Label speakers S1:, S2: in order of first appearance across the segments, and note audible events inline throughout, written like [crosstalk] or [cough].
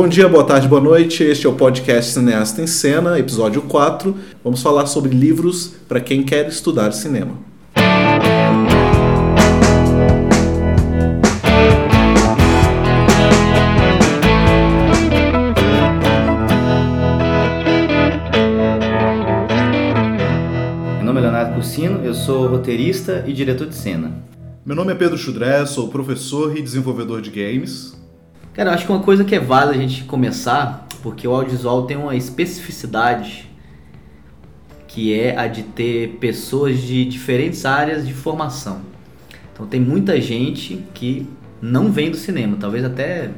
S1: Bom dia, boa tarde, boa noite. Este é o podcast Cineasta em Cena, episódio 4. Vamos falar sobre livros para quem quer estudar cinema.
S2: Meu nome é Leonardo Cursino, eu sou roteirista e diretor de cena.
S1: Meu nome é Pedro Chudré, sou professor e desenvolvedor de games.
S2: Cara, eu acho que uma coisa que é válida a gente começar, porque o audiovisual tem uma especificidade que é a de ter pessoas de diferentes áreas de formação. Então tem muita gente que não vem do cinema, talvez até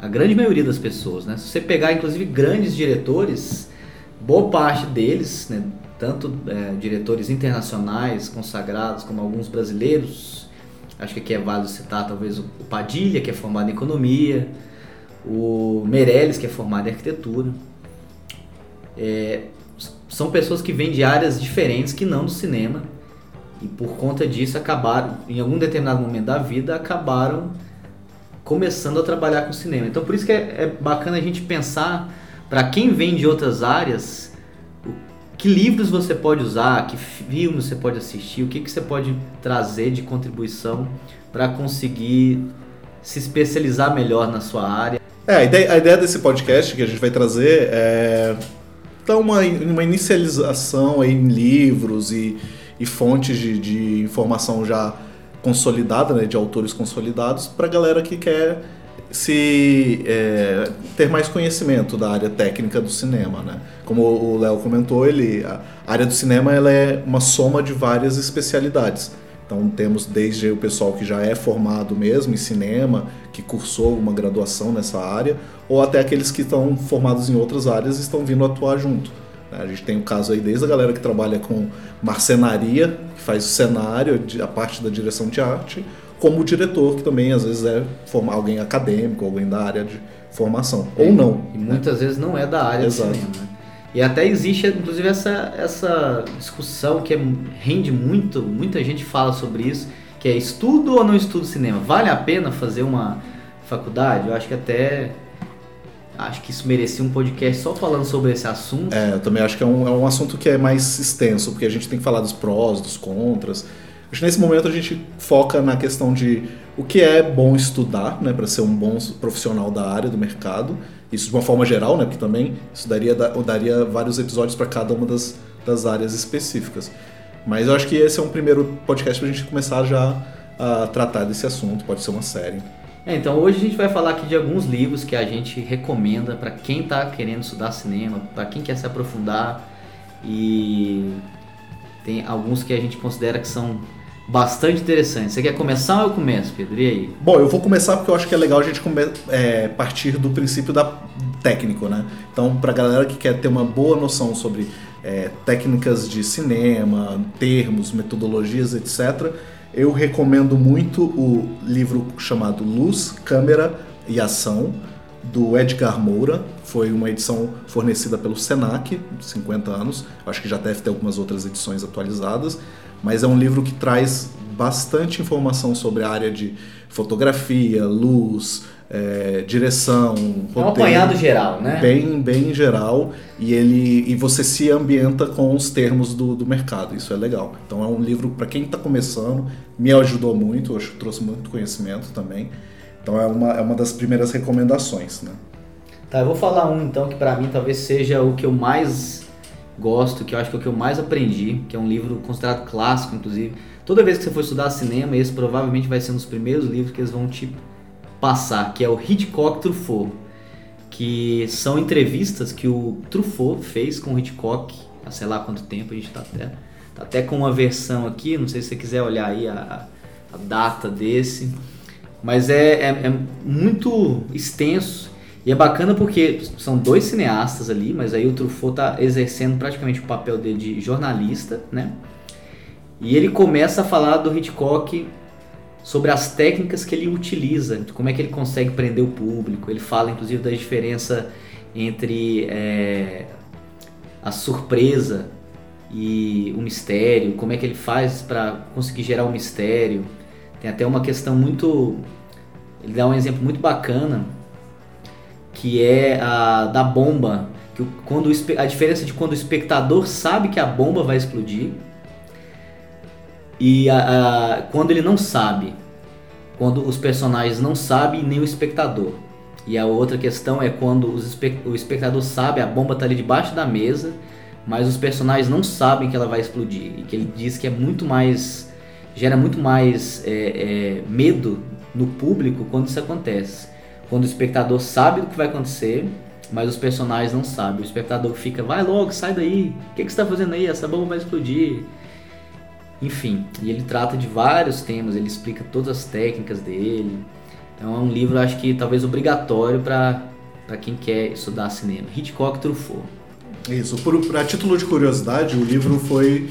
S2: a grande maioria das pessoas, né? Se você pegar inclusive grandes diretores, boa parte deles, né, tanto é, diretores internacionais consagrados como alguns brasileiros, acho que aqui é válido citar talvez o Padilha, que é formado em economia, o Meirelles, que é formado em arquitetura. É, são pessoas que vêm de áreas diferentes que não do cinema e por conta disso acabaram, em algum determinado momento da vida, acabaram começando a trabalhar com cinema. Então por isso que é, é bacana a gente pensar para quem vem de outras áreas, que livros você pode usar, que filmes você pode assistir, o que, que você pode trazer de contribuição para conseguir se especializar melhor na sua área.
S1: É, a ideia, a ideia desse podcast que a gente vai trazer é dar uma, uma inicialização em livros e, e fontes de, de informação já consolidada, né, de autores consolidados, para a galera que quer se é, ter mais conhecimento da área técnica do cinema, né? Como o Léo comentou, ele a área do cinema ela é uma soma de várias especialidades. Então temos desde o pessoal que já é formado mesmo em cinema, que cursou uma graduação nessa área, ou até aqueles que estão formados em outras áreas e estão vindo atuar junto. né? A gente tem o caso aí desde a galera que trabalha com marcenaria, que faz o cenário, a parte da direção de arte, como o diretor, que também às vezes é formar alguém acadêmico, alguém da área de formação. Ou não.
S2: E muitas vezes não é da área
S1: Exato.
S2: do cinema. né? E até existe, inclusive, essa, essa discussão que é, rende muito, muita gente fala sobre isso, que é estudo ou não estudo cinema? Vale a pena fazer uma faculdade? Eu acho que até. Acho que isso merecia um podcast só falando sobre esse assunto.
S1: É, eu também acho que é um, é um assunto que é mais extenso, porque a gente tem que falar dos prós, dos contras. Acho que nesse momento a gente foca na questão de o que é bom estudar, né, para ser um bom profissional da área, do mercado. Isso de uma forma geral, né, porque também isso daria, daria vários episódios para cada uma das, das áreas específicas. Mas eu acho que esse é um primeiro podcast para a gente começar já a tratar desse assunto, pode ser uma série.
S2: É, então hoje a gente vai falar aqui de alguns livros que a gente recomenda para quem está querendo estudar cinema, para quem quer se aprofundar e tem alguns que a gente considera que são bastante interessantes. Você quer começar ou eu começo, Pedro? E aí?
S1: Bom, eu vou começar porque eu acho que é legal a gente é, partir do princípio da técnico, né? Então, pra galera que quer ter uma boa noção sobre é, técnicas de cinema, termos, metodologias, etc., eu recomendo muito o livro chamado Luz, Câmera e Ação, do Edgar Moura. Foi uma edição fornecida pelo Senac, de 50 anos. Acho que já deve ter algumas outras edições atualizadas. Mas é um livro que traz bastante informação sobre a área de fotografia, luz, é, direção,
S2: É um
S1: roteiro.
S2: apanhado geral, né?
S1: Bem, bem geral e ele e você se ambienta com os termos do, do mercado. Isso é legal. Então é um livro para quem está começando, me ajudou muito, que trouxe muito conhecimento também. Então é uma, é uma das primeiras recomendações, né?
S2: Tá, eu vou falar um então que pra mim talvez seja o que eu mais gosto, que eu acho que é o que eu mais aprendi, que é um livro considerado clássico, inclusive. Toda vez que você for estudar cinema, esse provavelmente vai ser um dos primeiros livros que eles vão te passar, que é o Hitchcock Truffaut, que são entrevistas que o Truffaut fez com o Hitchcock há sei lá quanto tempo, a gente tá até, tá até com uma versão aqui, não sei se você quiser olhar aí a, a data desse, mas é, é, é muito extenso e é bacana porque são dois cineastas ali, mas aí o Truffaut tá exercendo praticamente o papel dele de jornalista, né? E ele começa a falar do Hitchcock sobre as técnicas que ele utiliza, como é que ele consegue prender o público. Ele fala inclusive da diferença entre é, a surpresa e o mistério, como é que ele faz para conseguir gerar um mistério. Tem até uma questão muito. Ele dá um exemplo muito bacana que é a da bomba, que quando a diferença de quando o espectador sabe que a bomba vai explodir e a, a, quando ele não sabe, quando os personagens não sabem nem o espectador. E a outra questão é quando o espectador sabe, a bomba está ali debaixo da mesa, mas os personagens não sabem que ela vai explodir. E que ele diz que é muito mais. gera muito mais é, é, medo no público quando isso acontece. Quando o espectador sabe do que vai acontecer, mas os personagens não sabem. O espectador fica, vai logo, sai daí, o que, que você está fazendo aí? Essa bomba vai explodir. Enfim, e ele trata de vários temas, ele explica todas as técnicas dele. Então é um livro, acho que talvez obrigatório para quem quer estudar cinema. Hitchcock Truffaut.
S1: Isso, por, por, a título de curiosidade, o livro foi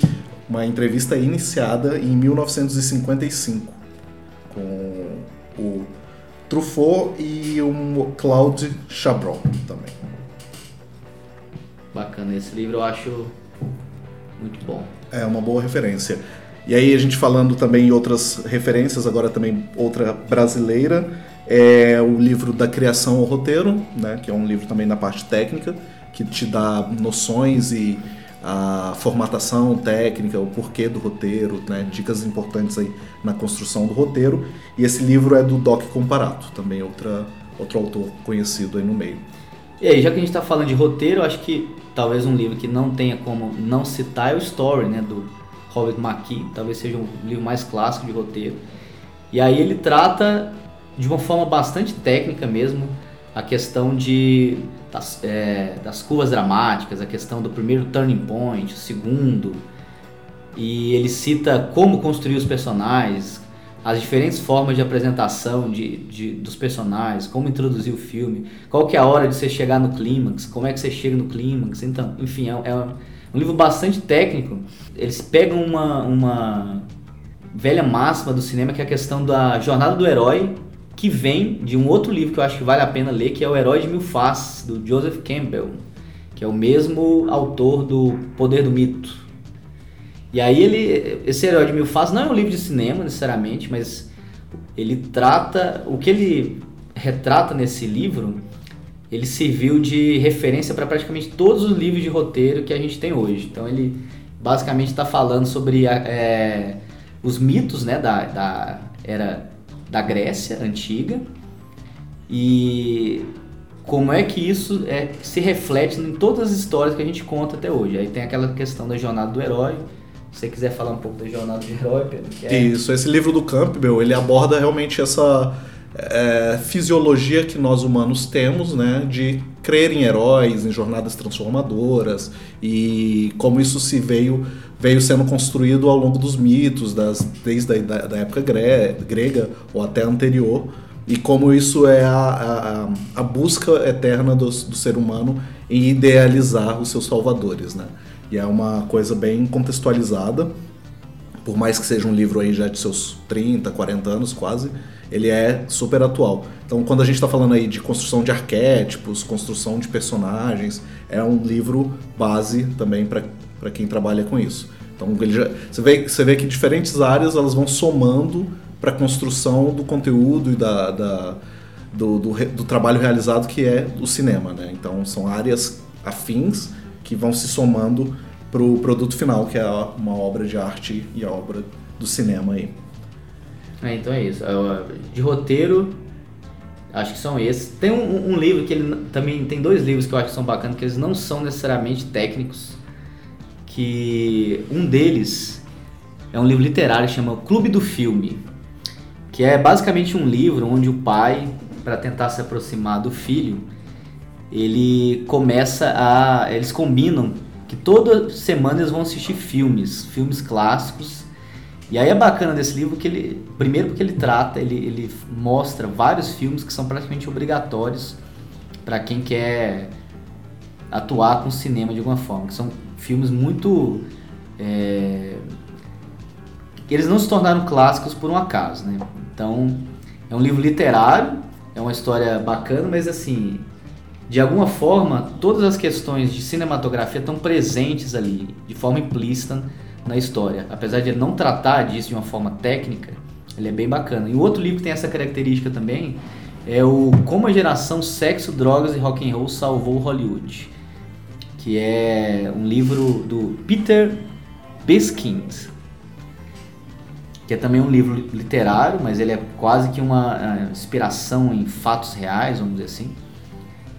S1: uma entrevista iniciada em 1955 com o Truffaut e o Claude Chabrol também.
S2: Bacana, esse livro eu acho muito bom.
S1: É uma boa referência. E aí a gente falando também em outras referências, agora também outra brasileira, é o livro da criação ao roteiro, né, que é um livro também na parte técnica, que te dá noções e a formatação técnica, o porquê do roteiro, né, dicas importantes aí na construção do roteiro. E esse livro é do Doc Comparato, também outra, outro autor conhecido aí no meio.
S2: E aí, já que a gente está falando de roteiro, acho que talvez um livro que não tenha como não citar é o Story, né, do Robert McKee, talvez seja um livro mais clássico de roteiro. E aí ele trata de uma forma bastante técnica mesmo a questão de das, é, das curvas dramáticas, a questão do primeiro turning point, o segundo, e ele cita como construir os personagens, as diferentes formas de apresentação de, de, dos personagens, como introduzir o filme, qual que é a hora de você chegar no clímax, como é que você chega no clímax, então, enfim, é, é um livro bastante técnico. Eles pegam uma, uma velha máxima do cinema que é a questão da jornada do herói que vem de um outro livro que eu acho que vale a pena ler, que é O Herói de Mil Faces, do Joseph Campbell, que é o mesmo autor do Poder do Mito. E aí ele, esse Herói de Mil Faces não é um livro de cinema necessariamente, mas ele trata, o que ele retrata nesse livro, ele serviu de referência para praticamente todos os livros de roteiro que a gente tem hoje. Então ele basicamente está falando sobre é, os mitos né, da, da era da Grécia antiga e como é que isso é, se reflete em todas as histórias que a gente conta até hoje. Aí tem aquela questão da jornada do herói. Se você quiser falar um pouco da jornada do herói, Pedro.
S1: É... Isso, esse livro do Campbell, ele aborda realmente essa é, fisiologia que nós humanos temos, né, de crer em heróis, em jornadas transformadoras e como isso se veio veio sendo construído ao longo dos mitos, das, desde a da, da época grega ou até anterior, e como isso é a, a, a busca eterna do, do, ser humano em idealizar os seus salvadores, né? E é uma coisa bem contextualizada, por mais que seja um livro aí já de seus 30, 40 anos quase, ele é super atual. Então, quando a gente está falando aí de construção de arquétipos, construção de personagens, é um livro base também para para quem trabalha com isso. Então já, você, vê, você vê que diferentes áreas elas vão somando para a construção do conteúdo e da, da do, do, do, trabalho realizado que é o cinema. Né? Então são áreas afins que vão se somando para o produto final, que é uma obra de arte e a obra do cinema aí.
S2: É, então é isso. De roteiro, acho que são esses. Tem um, um, livro que ele também tem dois livros que eu acho que são bacanas, que eles não são necessariamente técnicos, que um deles é um livro literário chama Clube do Filme, que é basicamente um livro onde o pai, para tentar se aproximar do filho, ele começa a. Eles combinam que toda semana eles vão assistir filmes, filmes clássicos. E aí é bacana desse livro que ele, primeiro porque ele trata, ele, ele mostra vários filmes que são praticamente obrigatórios para quem quer atuar com cinema de alguma forma, que são filmes muito. É, eles não se tornaram clássicos por um acaso, né? Então, é um livro literário, é uma história bacana, mas assim, de alguma forma, todas as questões de cinematografia estão presentes ali, de forma implícita na história. Apesar de ele não tratar disso de uma forma técnica, ele é bem bacana. E o outro livro que tem essa característica também é o Como a geração sexo, drogas e rock and roll salvou Hollywood, que é um livro do Peter Biskind, que é também um livro literário, mas ele é quase que uma uh, inspiração em fatos reais, vamos dizer assim.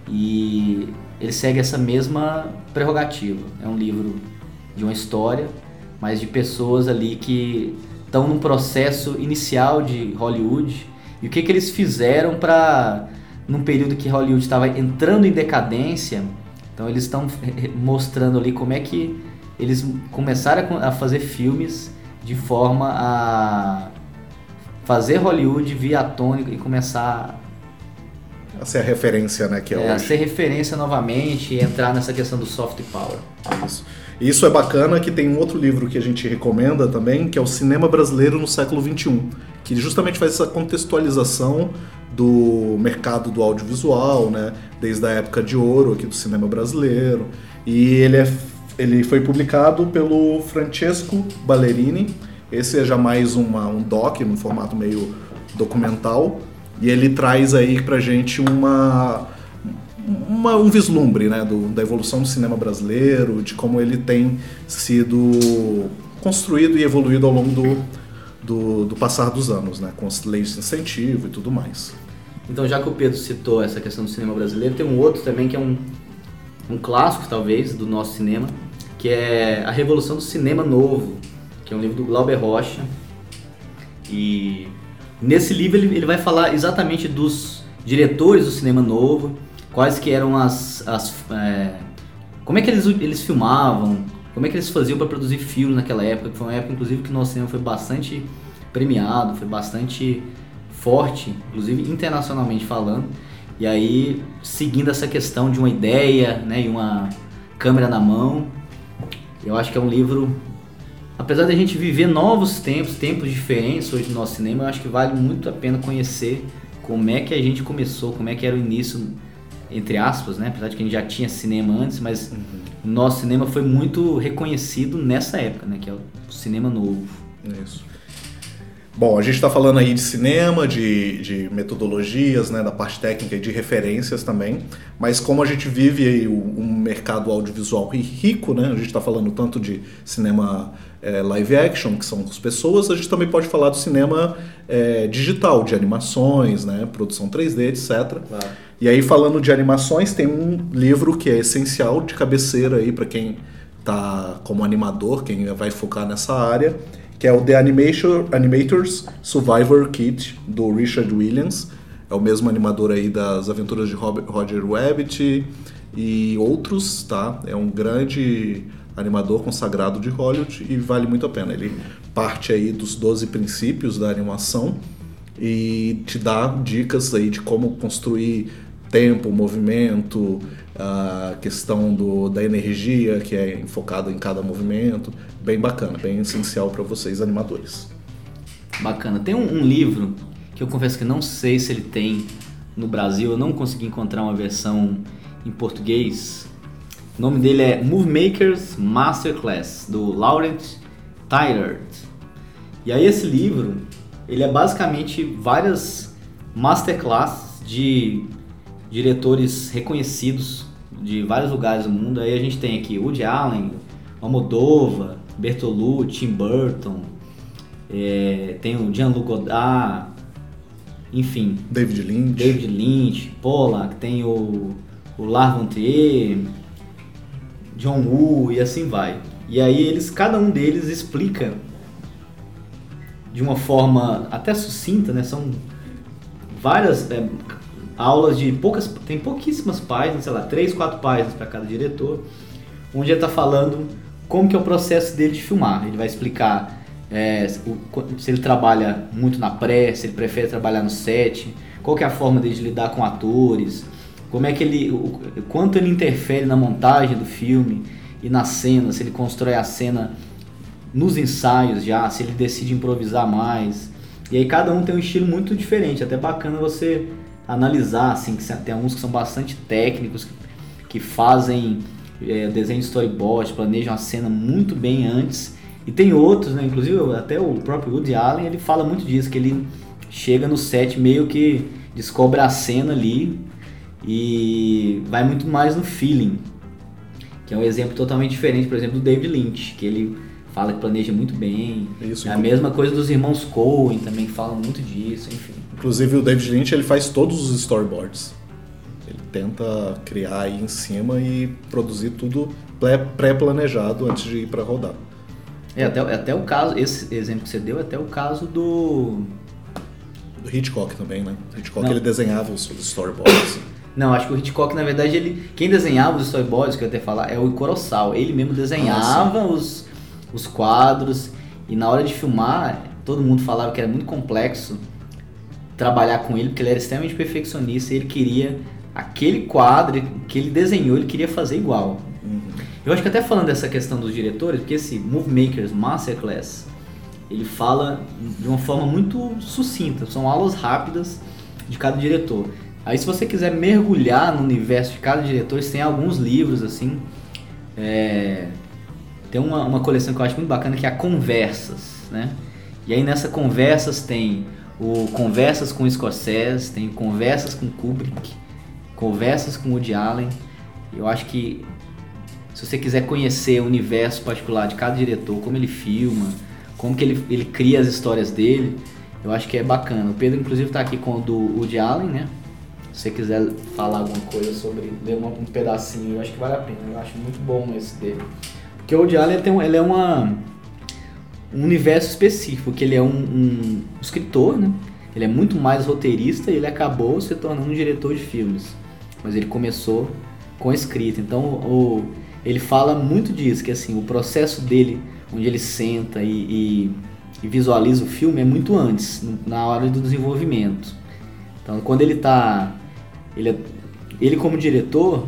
S2: E ele segue essa mesma prerrogativa. É um livro de uma história, mas de pessoas ali que estão num processo inicial de Hollywood e o que, que eles fizeram para, num período que Hollywood estava entrando em decadência, então eles estão mostrando ali como é que eles começaram a fazer filmes de forma a fazer Hollywood vir à tona e começar
S1: a ser a referência, né, que é,
S2: é hoje. A ser referência novamente e entrar nessa questão do soft power.
S1: Isso. Isso é bacana que tem um outro livro que a gente recomenda também, que é o Cinema Brasileiro no Século XXI, que justamente faz essa contextualização do mercado do audiovisual, né, desde a época de ouro aqui do cinema brasileiro. E ele, é, ele foi publicado pelo Francesco Ballerini. Esse é já mais uma, um doc, num formato meio documental. E ele traz aí pra gente uma uma, um vislumbre né, do, da evolução do cinema brasileiro, de como ele tem sido construído e evoluído ao longo do, do, do passar dos anos, né, com as leis de incentivo e tudo mais.
S2: Então, já que o Pedro citou essa questão do cinema brasileiro, tem um outro também que é um, um clássico, talvez, do nosso cinema, que é A Revolução do Cinema Novo, que é um livro do Glauber Rocha. E nesse livro ele, ele vai falar exatamente dos diretores do cinema novo, quais que eram as, as é, como é que eles, eles filmavam, como é que eles faziam para produzir filmes naquela época, que foi uma época inclusive que o nosso cinema foi bastante premiado, foi bastante forte, inclusive internacionalmente falando. E aí, seguindo essa questão de uma ideia, né, e uma câmera na mão, eu acho que é um livro apesar de a gente viver novos tempos, tempos diferentes hoje no nosso cinema, eu acho que vale muito a pena conhecer como é que a gente começou, como é que era o início entre aspas, né? Apesar de que a gente já tinha cinema antes, mas uhum. o nosso cinema foi muito reconhecido nessa época, né? Que é o cinema novo.
S1: Isso. Bom, a gente está falando aí de cinema, de, de metodologias, né, da parte técnica e de referências também, mas como a gente vive aí um mercado audiovisual rico, né, a gente está falando tanto de cinema é, live action, que são as pessoas, a gente também pode falar do cinema é, digital, de animações, né, produção 3D, etc. Claro. E aí, falando de animações, tem um livro que é essencial de cabeceira aí para quem tá como animador, quem vai focar nessa área, que é o The Animation, Animators Survivor Kit, do Richard Williams. É o mesmo animador aí das aventuras de Roger Rabbit e outros, tá? É um grande animador consagrado de Hollywood e vale muito a pena. Ele parte aí dos 12 princípios da animação e te dá dicas aí de como construir tempo, movimento, a questão do, da energia que é enfocada em cada movimento. Bem bacana, bem essencial para vocês animadores.
S2: Bacana. Tem um, um, livro que eu confesso que não sei se ele tem no Brasil, eu não consegui encontrar uma versão em português. O nome dele é Movie Makers Masterclass, do Laurent Tyrard. E aí esse livro, ele é basicamente várias masterclasses de diretores reconhecidos de vários lugares do mundo. Aí a gente tem aqui Woody Allen, Almodóvar, Bertolucci, Tim Burton, é, tem o Jean-Luc Godard, enfim.
S1: David Lynch.
S2: David Lynch, Pollack, tem o, o Lars John Woo e assim vai. E aí eles, cada um deles explica de uma forma até sucinta, né? São várias, é, aulas de poucas, tem pouquíssimas páginas, sei lá, três, quatro páginas para cada diretor, onde ele está falando como que é o processo dele de filmar. Ele vai explicar é, se ele trabalha muito na pré, se ele prefere trabalhar no set, qual que é a forma dele de lidar com atores, como é que ele, o, quanto ele interfere na montagem do filme e na cena, se ele constrói a cena nos ensaios já, se ele decide improvisar mais. E aí cada um tem um estilo muito diferente, até bacana você analisar, assim, que tem alguns que são bastante técnicos, que, que fazem é, desenho de storyboard, planejam a cena muito bem antes. E tem outros, né? Inclusive até o próprio Woody Allen, ele fala muito disso, que ele chega no set meio que descobre a cena ali e vai muito mais no feeling. Que é um exemplo totalmente diferente, por exemplo, do David Lynch, que ele fala que planeja muito bem.
S1: Isso,
S2: é a mesma coisa dos irmãos Coen também, que falam muito disso, enfim.
S1: Inclusive o David Lynch ele faz todos os storyboards. Ele tenta criar aí em cima e produzir tudo pré-planejado antes de ir para rodar.
S2: É, até, até o caso, esse exemplo que você deu, é até o caso do.
S1: Do Hitchcock também, né? O Hitchcock Não. ele desenhava os, storyboards. [coughs]
S2: Não, acho que o Hitchcock, na verdade, ele. Quem desenhava os storyboards, que eu ia até falar, é o Kurosawa. Ele mesmo desenhava ah, os, os quadros. E na hora de filmar, todo mundo falava que era muito complexo trabalhar com ele, porque ele era extremamente perfeccionista e ele queria aquele quadro que ele desenhou, ele queria fazer igual. Uhum. Eu acho que até falando dessa questão dos diretores, porque esse Movie Makers Masterclass, ele fala de uma forma muito sucinta, são aulas rápidas de cada diretor. Aí se você quiser mergulhar no universo de cada diretor, tem alguns livros assim. É... Tem uma, uma coleção que eu acho muito bacana que é a Conversas, né? E aí nessa Conversas tem o Conversas com Scorsese, tem Conversas com Kubrick, Conversas com Woody Allen. Eu acho que se você quiser conhecer o universo particular de cada diretor, como ele filma, como que ele, ele cria as histórias dele, eu acho que é bacana. O Pedro, inclusive, está aqui com o do Woody Allen, né? Se você quiser falar alguma coisa sobre, ler um pedacinho, eu acho que vale a pena. Eu acho muito bom esse dele. Porque o Woody Allen tem, ele é uma, um universo específico, que ele é um, um escritor, né? Ele é muito mais roteirista e ele acabou se tornando um diretor de filmes. Mas ele começou com escrita. Então, o, ele fala muito disso, que assim, o processo dele, onde ele senta e, e, e visualiza o filme, é muito antes, na hora do desenvolvimento. Então, quando ele está ele, é, ele como diretor,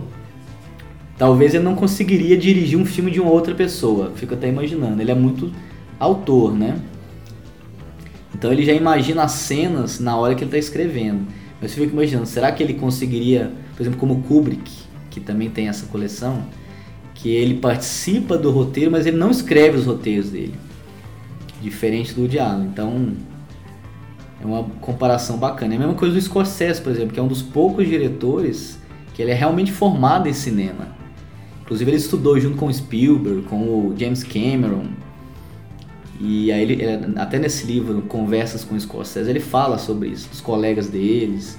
S2: talvez ele não conseguiria dirigir um filme de uma outra pessoa. Fico até imaginando. Ele é muito autor, né? Então ele já imagina as cenas na hora que ele está escrevendo. Mas eu fico imaginando, será que ele conseguiria, por exemplo, como Kubrick, que também tem essa coleção, que ele participa do roteiro, mas ele não escreve os roteiros dele. Diferente do Diálogo. Então, é uma comparação bacana. É a mesma coisa do Scorsese, por exemplo, que é um dos poucos diretores que ele é realmente formado em cinema. Inclusive ele estudou junto com Spielberg, com o James Cameron. E aí ele, até nesse livro, Conversas com Scorsese, ele fala sobre isso, dos colegas deles,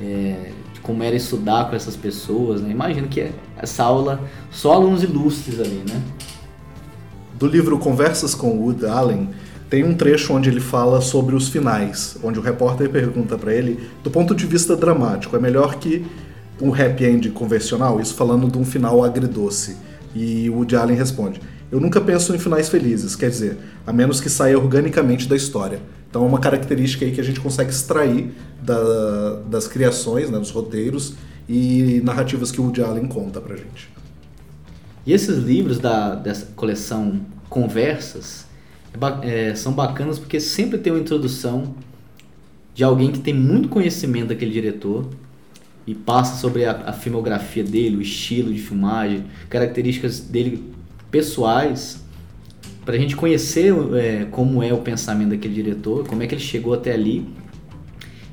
S2: é, de como era estudar com essas pessoas, né? Imagino que essa aula, só alunos ilustres ali, né?
S1: Do livro Conversas com Wood Allen, tem um trecho onde ele fala sobre os finais, onde o repórter pergunta para ele, do ponto de vista dramático, é melhor que um happy end convencional? Isso falando de um final agridoce. E o Woody Allen responde: Eu nunca penso em finais felizes, quer dizer, a menos que saia organicamente da história. Então é uma característica aí que a gente consegue extrair da, das criações, né, dos roteiros e narrativas que o Woody Allen conta pra gente.
S2: E esses livros da, dessa coleção Conversas, é, são bacanas porque sempre tem uma introdução de alguém que tem muito conhecimento daquele diretor e passa sobre a, a filmografia dele, o estilo de filmagem, características dele pessoais, para a gente conhecer é, como é o pensamento daquele diretor, como é que ele chegou até ali.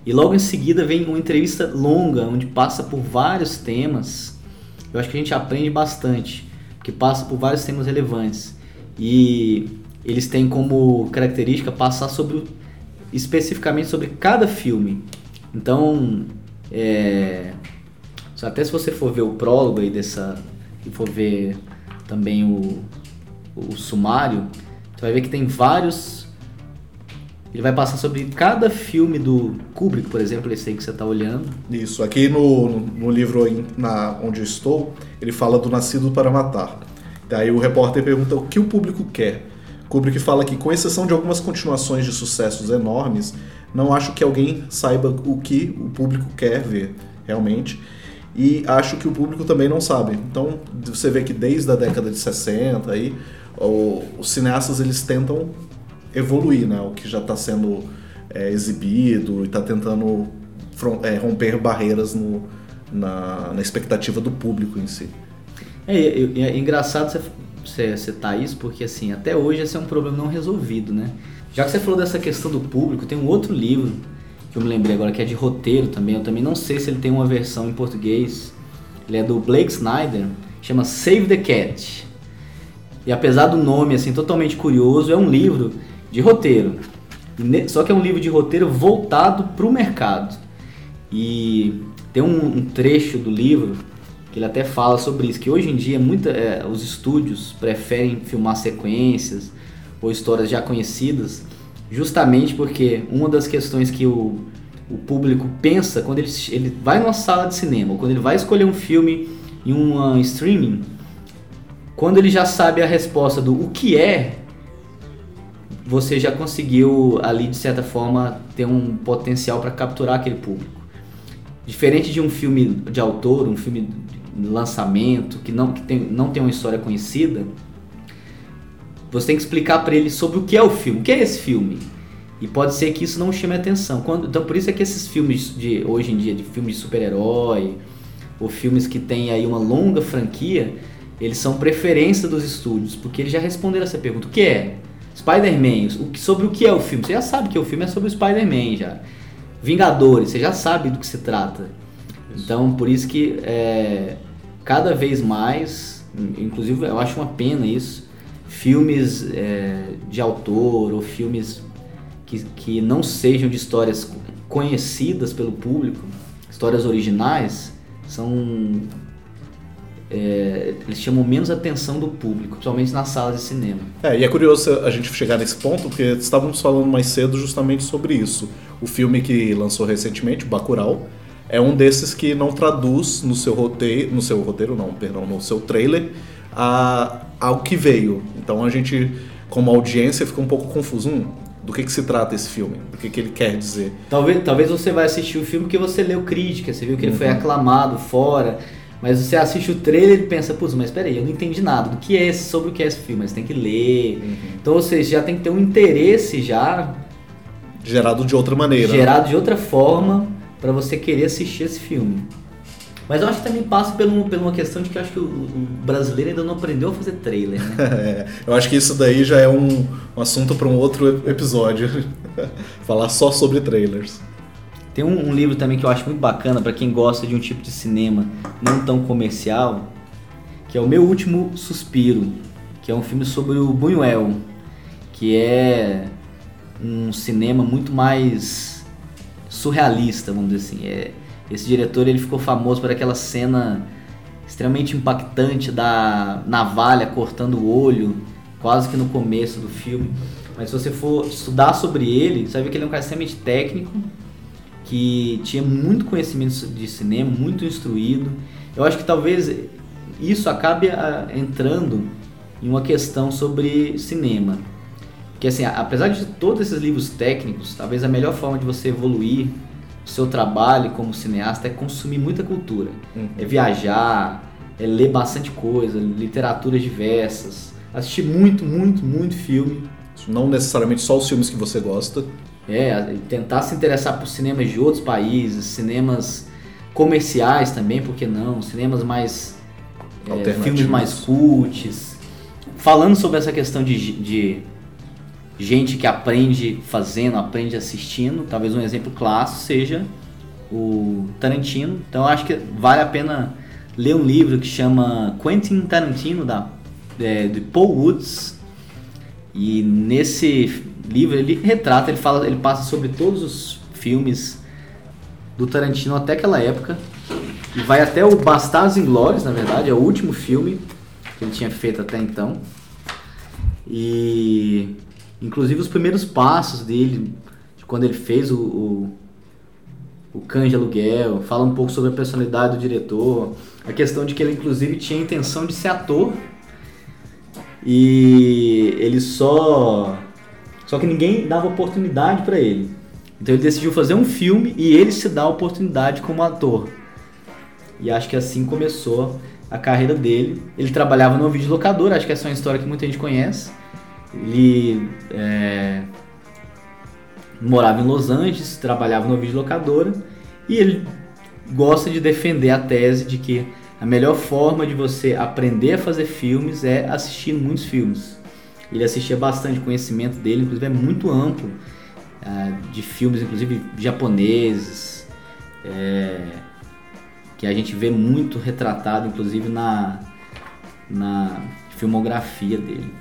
S2: E logo em seguida vem uma entrevista longa, onde passa por vários temas. Eu acho que a gente aprende bastante, porque passa por vários temas relevantes. E eles têm como característica passar sobre especificamente sobre cada filme. Então, é, até se você for ver o prólogo aí dessa e for ver também o, o sumário, você vai ver que tem vários ele vai passar sobre cada filme do Kubrick, por exemplo, esse aí que você está olhando.
S1: Isso, aqui no, no livro na, onde estou, ele fala do Nascido para Matar. Daí o repórter pergunta o que o público quer. Kubrick fala que, com exceção de algumas continuações de sucessos enormes, não acho que alguém saiba o que o público quer ver, realmente. E acho que o público também não sabe. Então, você vê que desde a década de 60 aí, os cineastas eles tentam evoluir, né? O que já está sendo é, exibido e está tentando é, romper barreiras no, na, na expectativa do público em si.
S2: É, é engraçado você você citar isso, porque assim, até hoje esse é um problema não resolvido, né? Já que você falou dessa questão do público, tem um outro livro que eu me lembrei agora, que é de roteiro também. Eu também não sei se ele tem uma versão em português. Ele é do Blake Snyder, chama Save the Cat. E apesar do nome assim totalmente curioso, é um livro de roteiro. Só que é um livro de roteiro voltado para o mercado. E tem um, um, trecho do livro que ele até fala sobre isso, que hoje em dia muita, é, os estúdios preferem filmar sequências ou histórias já conhecidas, justamente porque uma das questões que o, o público pensa quando ele, ele vai numa sala de cinema, ou quando ele vai escolher um filme em um streaming, quando ele já sabe a resposta do o que é, você já conseguiu ali de certa forma ter um potencial para capturar aquele público. Diferente de um filme de autor, um filme de lançamento que não que tem, não tem uma história conhecida, você tem que explicar para ele sobre o que é o filme, o que é esse filme. E pode ser que isso não chame atenção. Quando, então por isso é que esses filmes de hoje em dia, de filmes de super-herói, ou filmes que têm aí uma longa franquia, eles são preferência dos estúdios, porque eles já responderam essa pergunta. O que é? Spider-Man, sobre o que é o filme? Você já sabe que o filme é sobre o Spider-Man já. Vingadores, você já sabe do que se trata. Então, por isso que é, cada vez mais, inclusive eu acho uma pena isso, filmes é, de autor ou filmes que, que não sejam de histórias conhecidas pelo público, histórias originais, são é, eles chamam menos atenção do público, principalmente nas salas de cinema.
S1: É, e é curioso a gente chegar nesse ponto, porque estávamos falando mais cedo justamente sobre isso. O filme que lançou recentemente, Bacurau, é um desses que não traduz no seu roteiro, no seu roteiro não, perdão, no seu trailer, a, ao que veio. Então a gente, como audiência, fica um pouco confuso. Hum, do que, que se trata esse filme? Do que, que ele quer dizer?
S2: Talvez, talvez você vai assistir o filme porque você leu crítica, você viu que ele uhum. foi aclamado fora mas você assiste o trailer e pensa, putz, mas peraí, eu não entendi nada do que é esse, sobre o que é esse filme, mas tem que ler. Uhum. Então você já tem que ter um interesse já
S1: gerado de outra maneira.
S2: Né? Gerado né? de outra forma para você querer assistir esse filme. Mas eu acho que também passa por, um, por uma questão de que eu acho que o, o, brasileiro ainda não aprendeu a fazer trailer, né? [laughs]
S1: é, eu acho que isso daí já é um, um assunto para um outro episódio. [laughs] Falar só sobre trailers.
S2: Tem um, um, livro também que eu acho muito bacana para quem gosta de um tipo de cinema não tão comercial, que é O Meu Último Suspiro, que é um filme sobre o Buñuel, que é um cinema muito mais surrealista, vamos dizer assim. É, esse diretor ele ficou famoso por aquela cena extremamente impactante da navalha cortando o olho, quase que no começo do filme. Mas se você for estudar sobre ele, você vai ver que ele é um cara extremamente técnico, que tinha muito conhecimento de cinema, muito instruído. Eu acho que talvez isso acabe ah, entrando em uma questão sobre cinema. Porque assim, apesar de todos esses livros técnicos, talvez a melhor forma de você evoluir o seu trabalho como cineasta é consumir muita cultura. Uhum. É viajar, é ler bastante coisa, literaturas diversas, assistir muito, muito, muito filme.
S1: Não necessariamente só os filmes que você gosta.
S2: É, tentar se interessar por cinemas de outros países, cinemas comerciais também, por que não? Cinemas mais. É, filmes mais cults. Falando sobre essa questão de, de gente que aprende fazendo, aprende assistindo, talvez um exemplo clássico seja o Tarantino. Então acho que vale a pena ler um livro que chama Quentin Tarantino, da, é, de Paul Woods. E nesse livro ele retrata, ele fala, ele passa sobre todos os filmes do Tarantino até aquela época e vai até o Bastardos Inglórios, na verdade, é o último filme que ele tinha feito até então. E inclusive os primeiros passos dele, de quando ele fez o, o, o Cães de Aluguel, fala um pouco sobre a personalidade do diretor, a questão de que ele inclusive tinha a intenção de ser ator e ele só só que ninguém dava oportunidade para ele. Então ele decidiu fazer um filme e ele se dá a oportunidade como ator. E acho que assim começou a carreira dele. Ele trabalhava no videolocador, acho que essa é uma história que muita gente conhece. Ele é, morava em Los Angeles, trabalhava no videolocadora e ele gosta de defender a tese de que a melhor forma de você aprender a fazer filmes é assistindo muitos filmes. Ele assistia bastante, conhecimento dele, inclusive é muito amplo. uh, de filmes, inclusive japoneses, é, que a gente vê muito retratado, inclusive na, na filmografia dele.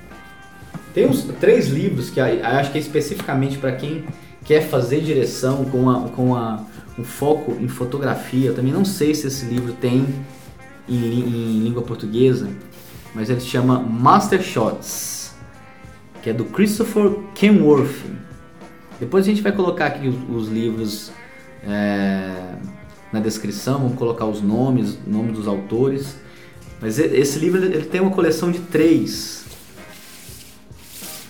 S2: Tem uns três livros que acho que é especificamente para quem quer fazer direção com, a, com a, um foco em fotografia. Eu também não sei se esse livro tem em, em língua portuguesa, mas ele se chama Master Shots, que é do Christopher Kenworth. Depois a gente vai colocar aqui os, os livros é, na descrição, vamos colocar os nomes, nomes dos autores. Mas esse livro ele tem uma coleção de três,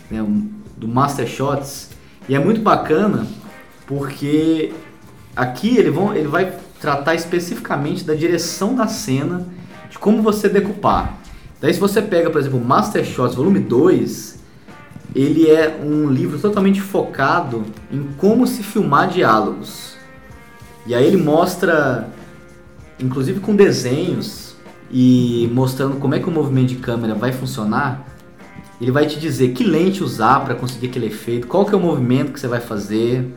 S2: né, do Master Shots, e é muito bacana porque aqui ele, vão, ele vai tratar especificamente da direção da cena, de como você decupar. Daí se você pega, por exemplo, Master Shots volume 2, ele é um livro totalmente focado em como se filmar diálogos. E aí ele mostra, inclusive com desenhos e mostrando como é que o movimento de câmera vai funcionar, ele vai te dizer que lente usar para conseguir aquele efeito, qual que é o movimento que você vai fazer,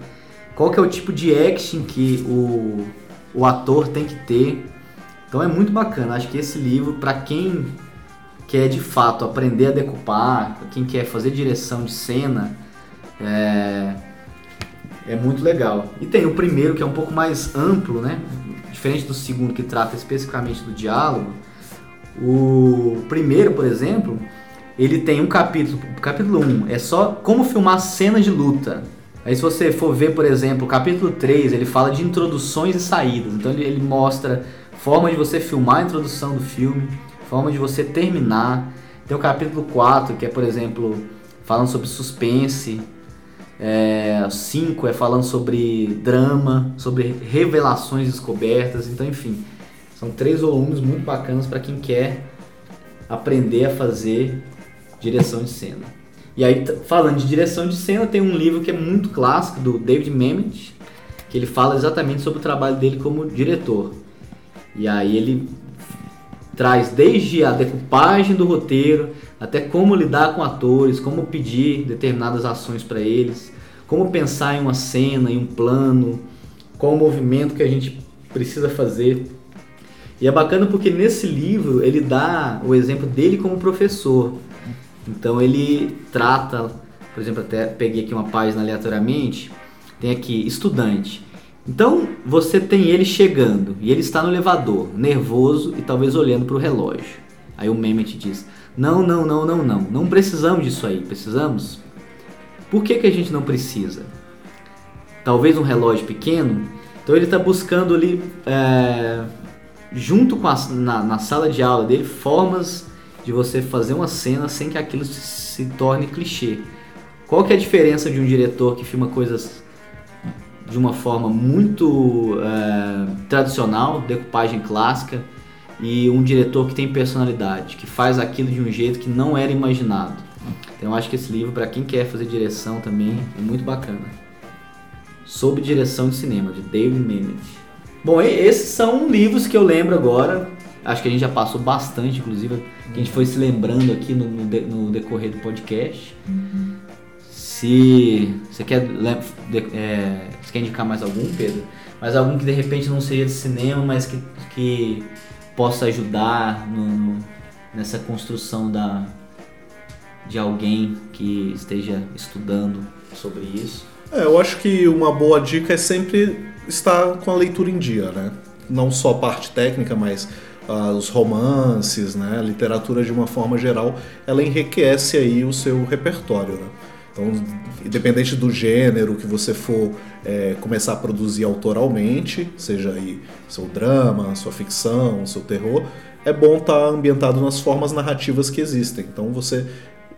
S2: qual que é o tipo de action que o, o ator tem que ter. Então é muito bacana. Acho que esse livro, para quem quer de fato aprender a decupar, pra quem quer fazer direção de cena, é, é muito legal. E tem o primeiro que é um pouco mais amplo, né? Diferente do segundo que trata especificamente do diálogo. O primeiro, por exemplo, ele tem um capítulo, capítulo 1 é só como filmar cenas de luta. Aí se você for ver, por exemplo, o capítulo 3, ele fala de introduções e saídas. Então ele, ele mostra forma de você filmar a introdução do filme, forma de você terminar. Tem o capítulo 4, que é, por exemplo, falando sobre suspense. É, 5 é falando sobre drama, sobre revelações descobertas. Então, enfim, são três volumes muito bacanas para quem quer aprender a fazer direção de cena. E aí, falando de direção de cena, tem um livro que é muito clássico do David Mamet, que ele fala exatamente sobre o trabalho dele como diretor. E aí ele traz desde a decupagem do roteiro até como lidar com atores, como pedir determinadas ações para eles, como pensar em uma cena, em um plano, qual o movimento que a gente precisa fazer. E é bacana porque nesse livro ele dá o exemplo dele como professor. Então ele trata, por exemplo, até peguei aqui uma página aleatoriamente, tem aqui estudante. Então você tem ele chegando e ele está no elevador, nervoso e talvez olhando para o relógio. Aí o Mehmet diz: Não, não, não, não, não, não precisamos disso aí, precisamos? Por que, que a gente não precisa? Talvez um relógio pequeno. Então ele está buscando ali, é, junto com a, na, na sala de aula dele, formas de você fazer uma cena sem que aquilo se torne clichê. Qual que é a diferença de um diretor que filma coisas de uma forma muito é, tradicional, decupagem clássica, e um diretor que tem personalidade, que faz aquilo de um jeito que não era imaginado. Então eu acho que esse livro, para quem quer fazer direção também, é muito bacana. Sob direção de cinema, de David Mamet. Bom, esses são livros que eu lembro agora. Acho que a gente já passou bastante, inclusive que a gente foi se lembrando aqui no, no, de, no decorrer do podcast. Uhum. Se você quer, é, você quer indicar mais algum, Pedro? Mas algum que de repente não seja de cinema, mas que, que possa ajudar no, nessa construção da, de alguém que esteja estudando sobre isso?
S1: É, eu acho que uma boa dica é sempre estar com a leitura em dia, né? Não só parte técnica, mas os romances, né, a literatura de uma forma geral, ela enriquece aí o seu repertório. Né? Então, independente do gênero que você for é, começar a produzir autoralmente, seja aí seu drama, sua ficção, seu terror, é bom estar tá ambientado nas formas narrativas que existem. Então, você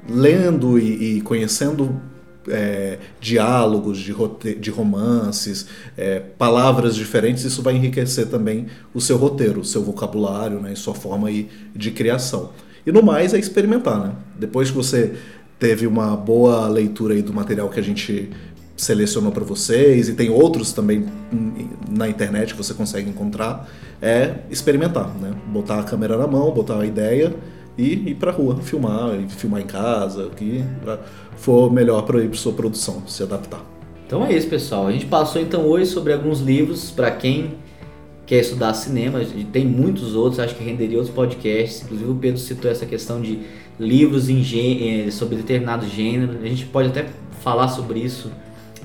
S1: lendo e, e conhecendo é, diálogos, de, de romances, é, palavras diferentes, isso vai enriquecer também o seu roteiro, o seu vocabulário né, e sua forma aí de criação. E no mais é experimentar. Né? Depois que você teve uma boa leitura aí do material que a gente selecionou para vocês e tem outros também na internet que você consegue encontrar, é experimentar, né? Botar a câmera na mão, botar a ideia e ir para rua filmar, filmar em casa, o que for melhor para sua produção, se adaptar.
S2: Então é isso, pessoal. A gente passou então hoje sobre alguns livros para quem quer estudar cinema. Tem muitos outros, acho que renderia outros podcasts. Inclusive o Pedro citou essa questão de livros em, sobre determinado gênero. A gente pode até falar sobre isso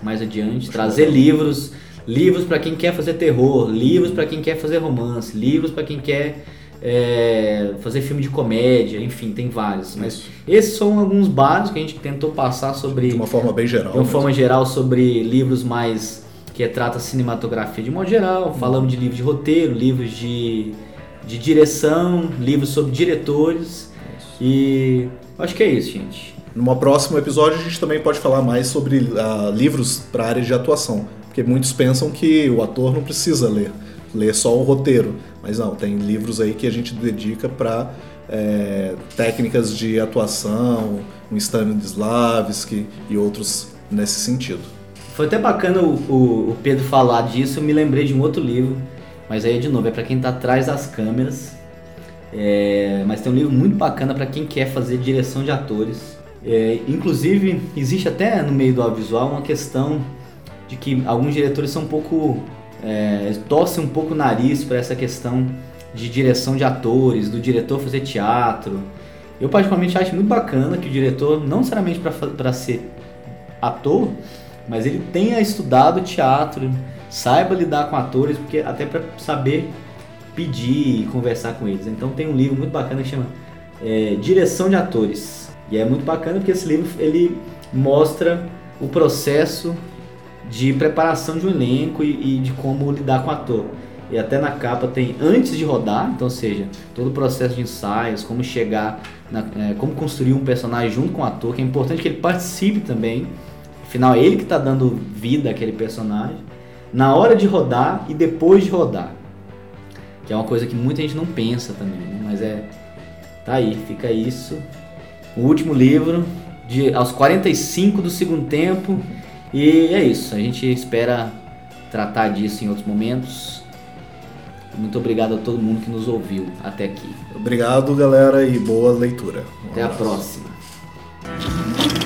S2: mais adiante. Trazer livros, livros para quem quer fazer terror, livros para quem quer fazer romance, livros para quem quer é, fazer filme de comédia, enfim, tem vários. Mas Isso. esses são alguns básicos que a gente tentou passar sobre.
S1: De uma forma bem geral.
S2: De uma mesmo. forma geral, sobre livros mais. que trata cinematografia de modo geral. Hum. Falamos de livros de roteiro, livros de, de direção, livros sobre diretores. Isso. E acho que é isso, gente.
S1: Numa próximo episódio a gente também pode falar mais sobre uh, livros para área de atuação, porque muitos pensam que o ator não precisa ler, ler só o roteiro. Mas não, tem livros aí que a gente dedica para é, técnicas de atuação, um Stanislavski e outros nesse sentido.
S2: Foi até bacana o, o, o, Pedro falar disso, eu me lembrei de um outro livro, mas aí de novo, é para quem está atrás das câmeras. É, mas tem um livro muito bacana para quem quer fazer direção de atores. É, inclusive, existe até no meio do audiovisual uma questão de que alguns diretores são um pouco é, torce um pouco o nariz para essa questão de direção de atores, do diretor fazer teatro. Eu particularmente acho muito bacana que o diretor, não necessariamente para ser ator, mas ele tenha estudado teatro, saiba lidar com atores, porque até para saber pedir e conversar com eles. Então tem um livro muito bacana que chama é, Direção de Atores. E é muito bacana porque esse livro ele mostra o processo de preparação de um elenco e, e, de como lidar com o ator. E até na capa tem antes de rodar, então, seja, todo o processo de ensaios, como chegar, na, é, como construir um personagem junto com o ator, que é importante que ele participe também. Afinal, é ele que está dando vida àquele personagem. Na hora de rodar e depois de rodar. Que é uma coisa que muita gente não pensa também, né? mas é. Tá aí, fica isso. O último livro, de, aos 45 do segundo tempo. E é isso, a gente espera tratar disso em outros momentos. Muito obrigado a todo mundo que nos ouviu até aqui.
S1: Obrigado, galera, e boa leitura.
S2: Um até abraço. a próxima.